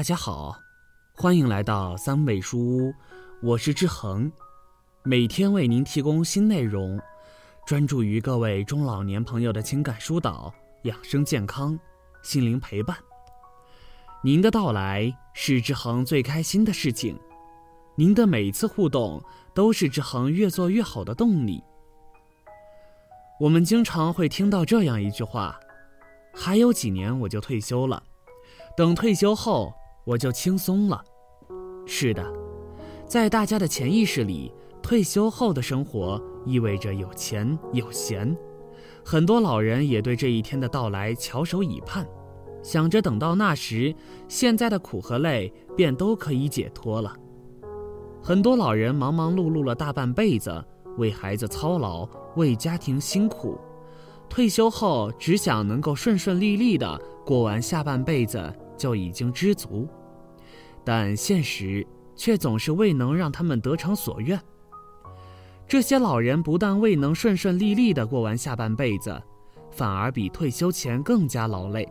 大家好，欢迎来到三味书屋，我是志恒，每天为您提供新内容，专注于各位中老年朋友的情感疏导、养生健康、心灵陪伴。您的到来是志恒最开心的事情，您的每一次互动都是志恒越做越好的动力。我们经常会听到这样一句话：“还有几年我就退休了，等退休后我就轻松了。”是的，在大家的潜意识里，退休后的生活意味着有钱有闲。很多老人也对这一天的到来翘首以盼，想着等到那时，现在的苦和累便都可以解脱了。很多老人忙忙碌碌了大半辈子。为孩子操劳，为家庭辛苦，退休后只想能够顺顺利利的过完下半辈子就已经知足，但现实却总是未能让他们得偿所愿。这些老人不但未能顺顺利利的过完下半辈子，反而比退休前更加劳累，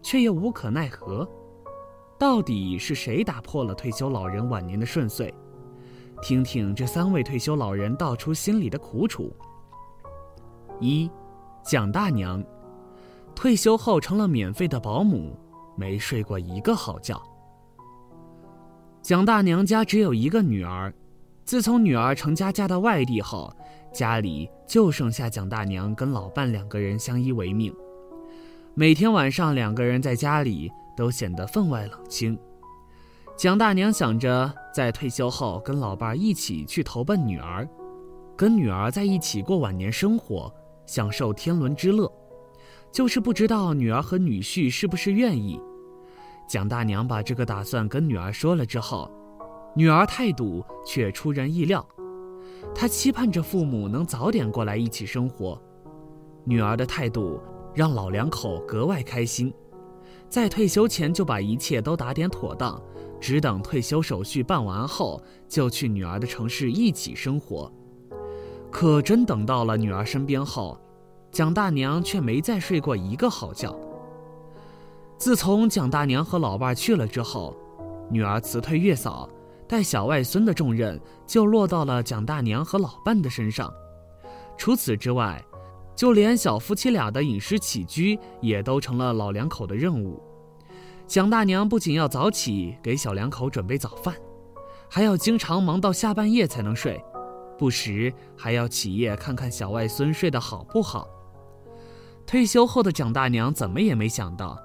却又无可奈何。到底是谁打破了退休老人晚年的顺遂？听听这三位退休老人道出心里的苦楚。一，蒋大娘，退休后成了免费的保姆，没睡过一个好觉。蒋大娘家只有一个女儿，自从女儿成家嫁到外地后，家里就剩下蒋大娘跟老伴两个人相依为命。每天晚上，两个人在家里都显得分外冷清。蒋大娘想着，在退休后跟老伴一起去投奔女儿，跟女儿在一起过晚年生活，享受天伦之乐，就是不知道女儿和女婿是不是愿意。蒋大娘把这个打算跟女儿说了之后，女儿态度却出人意料，她期盼着父母能早点过来一起生活。女儿的态度让老两口格外开心，在退休前就把一切都打点妥当。只等退休手续办完后，就去女儿的城市一起生活。可真等到了女儿身边后，蒋大娘却没再睡过一个好觉。自从蒋大娘和老伴去了之后，女儿辞退月嫂、带小外孙的重任就落到了蒋大娘和老伴的身上。除此之外，就连小夫妻俩的饮食起居也都成了老两口的任务。蒋大娘不仅要早起给小两口准备早饭，还要经常忙到下半夜才能睡，不时还要起夜看看小外孙睡得好不好。退休后的蒋大娘怎么也没想到，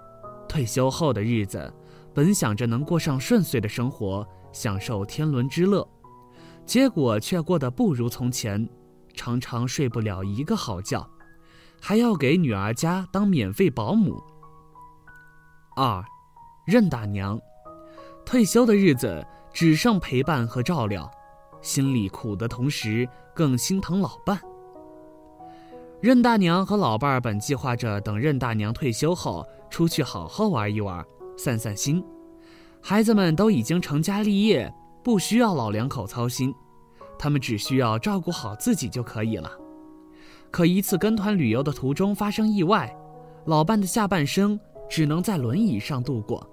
退休后的日子，本想着能过上顺遂的生活，享受天伦之乐，结果却过得不如从前，常常睡不了一个好觉，还要给女儿家当免费保姆。二。任大娘，退休的日子只剩陪伴和照料，心里苦的同时更心疼老伴。任大娘和老伴儿本计划着等任大娘退休后出去好好玩一玩，散散心。孩子们都已经成家立业，不需要老两口操心，他们只需要照顾好自己就可以了。可一次跟团旅游的途中发生意外，老伴的下半生只能在轮椅上度过。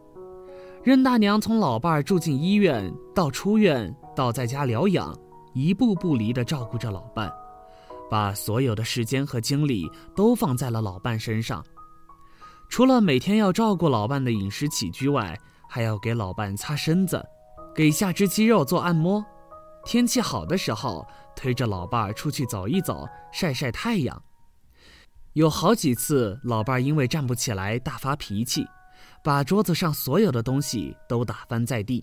任大娘从老伴儿住进医院到出院到在家疗养，一步不离地照顾着老伴，把所有的时间和精力都放在了老伴身上。除了每天要照顾老伴的饮食起居外，还要给老伴擦身子，给下肢肌肉做按摩。天气好的时候，推着老伴儿出去走一走，晒晒太阳。有好几次，老伴儿因为站不起来大发脾气。把桌子上所有的东西都打翻在地，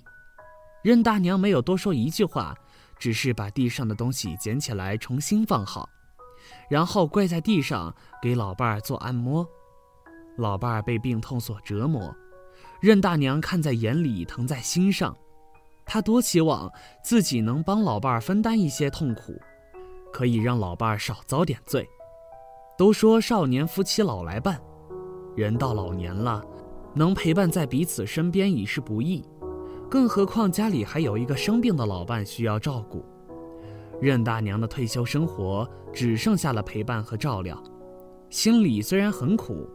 任大娘没有多说一句话，只是把地上的东西捡起来重新放好，然后跪在地上给老伴儿做按摩。老伴儿被病痛所折磨，任大娘看在眼里，疼在心上。她多希望自己能帮老伴儿分担一些痛苦，可以让老伴儿少遭点罪。都说少年夫妻老来伴，人到老年了。能陪伴在彼此身边已是不易，更何况家里还有一个生病的老伴需要照顾。任大娘的退休生活只剩下了陪伴和照料，心里虽然很苦，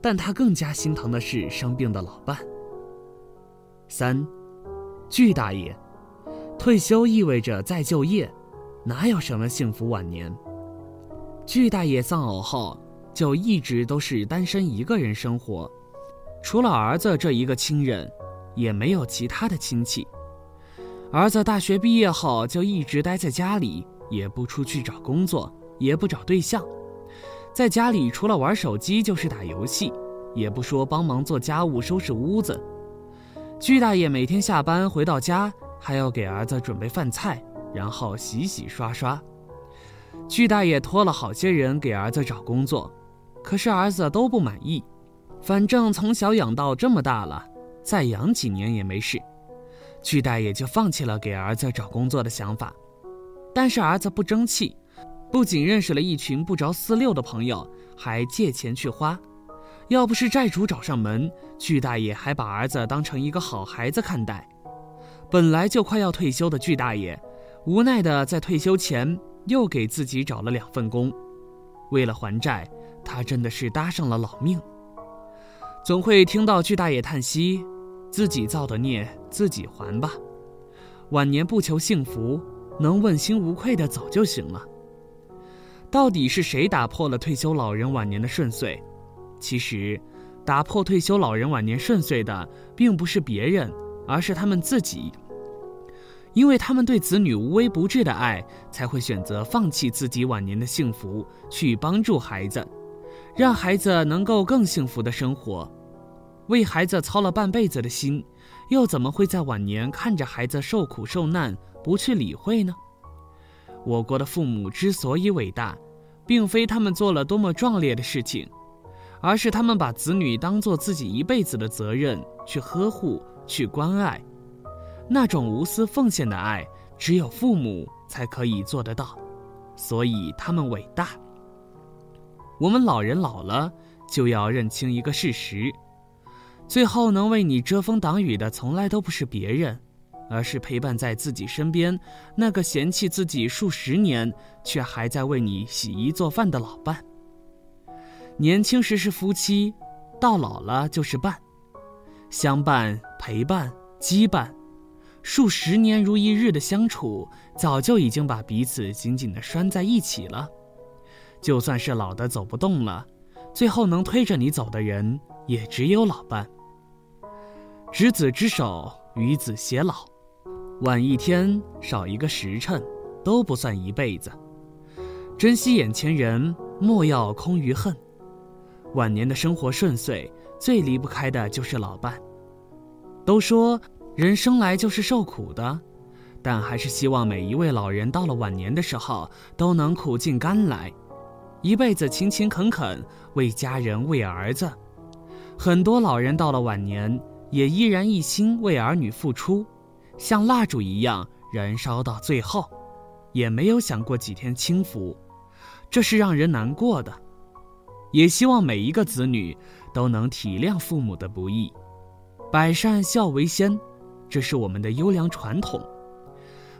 但她更加心疼的是生病的老伴。三，巨大爷，退休意味着再就业，哪有什么幸福晚年？巨大爷丧偶后，就一直都是单身一个人生活，除了儿子这一个亲人，也没有其他的亲戚。儿子大学毕业后就一直待在家里，也不出去找工作，也不找对象，在家里除了玩手机就是打游戏，也不说帮忙做家务、收拾屋子。巨大爷每天下班回到家，还要给儿子准备饭菜，然后洗洗刷刷。巨大爷托了好些人给儿子找工作，可是儿子都不满意。反正从小养到这么大了，再养几年也没事。巨大爷就放弃了给儿子找工作的想法。但是儿子不争气，不仅认识了一群不着四六的朋友，还借钱去花。要不是债主找上门，巨大爷还把儿子当成一个好孩子看待。本来就快要退休的巨大爷，无奈的在退休前。又给自己找了两份工，为了还债，他真的是搭上了老命。总会听到巨大爷叹息：“自己造的孽，自己还吧。晚年不求幸福，能问心无愧的走就行了。”到底是谁打破了退休老人晚年的顺遂？其实，打破退休老人晚年顺遂的，并不是别人，而是他们自己。因为他们对子女无微不至的爱，才会选择放弃自己晚年的幸福，去帮助孩子，让孩子能够更幸福的生活。为孩子操了半辈子的心，又怎么会在晚年看着孩子受苦受难不去理会呢？我国的父母之所以伟大，并非他们做了多么壮烈的事情，而是他们把子女当做自己一辈子的责任去呵护、去关爱。那种无私奉献的爱，只有父母才可以做得到，所以他们伟大。我们老人老了，就要认清一个事实：最后能为你遮风挡雨的，从来都不是别人，而是陪伴在自己身边那个嫌弃自己数十年，却还在为你洗衣做饭的老伴。年轻时是夫妻，到老了就是伴，相伴、陪伴、羁绊。数十年如一日的相处，早就已经把彼此紧紧地拴在一起了。就算是老的走不动了，最后能推着你走的人，也只有老伴。执子之手，与子偕老，晚一天，少一个时辰，都不算一辈子。珍惜眼前人，莫要空余恨。晚年的生活顺遂，最离不开的就是老伴。都说。人生来就是受苦的，但还是希望每一位老人到了晚年的时候都能苦尽甘来，一辈子勤勤恳恳为家人为儿子。很多老人到了晚年也依然一心为儿女付出，像蜡烛一样燃烧到最后，也没有想过几天轻浮，这是让人难过的。也希望每一个子女都能体谅父母的不易，百善孝为先。这是我们的优良传统，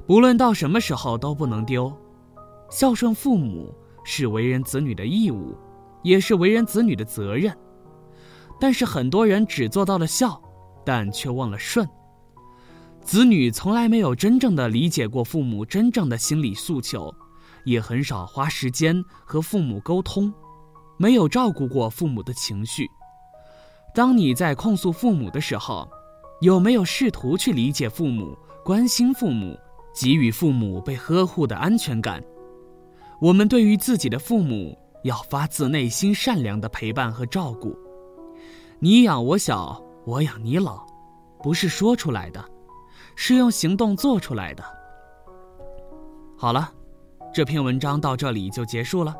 不论到什么时候都不能丢。孝顺父母是为人子女的义务，也是为人子女的责任。但是很多人只做到了孝，但却忘了顺。子女从来没有真正的理解过父母真正的心理诉求，也很少花时间和父母沟通，没有照顾过父母的情绪。当你在控诉父母的时候，有没有试图去理解父母、关心父母、给予父母被呵护的安全感？我们对于自己的父母要发自内心善良的陪伴和照顾。你养我小，我养你老，不是说出来的，是用行动做出来的。好了，这篇文章到这里就结束了。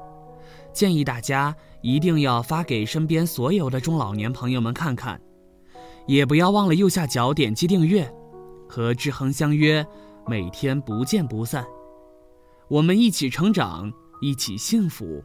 建议大家一定要发给身边所有的中老年朋友们看看。也不要忘了右下角点击订阅，和志恒相约，每天不见不散。我们一起成长，一起幸福。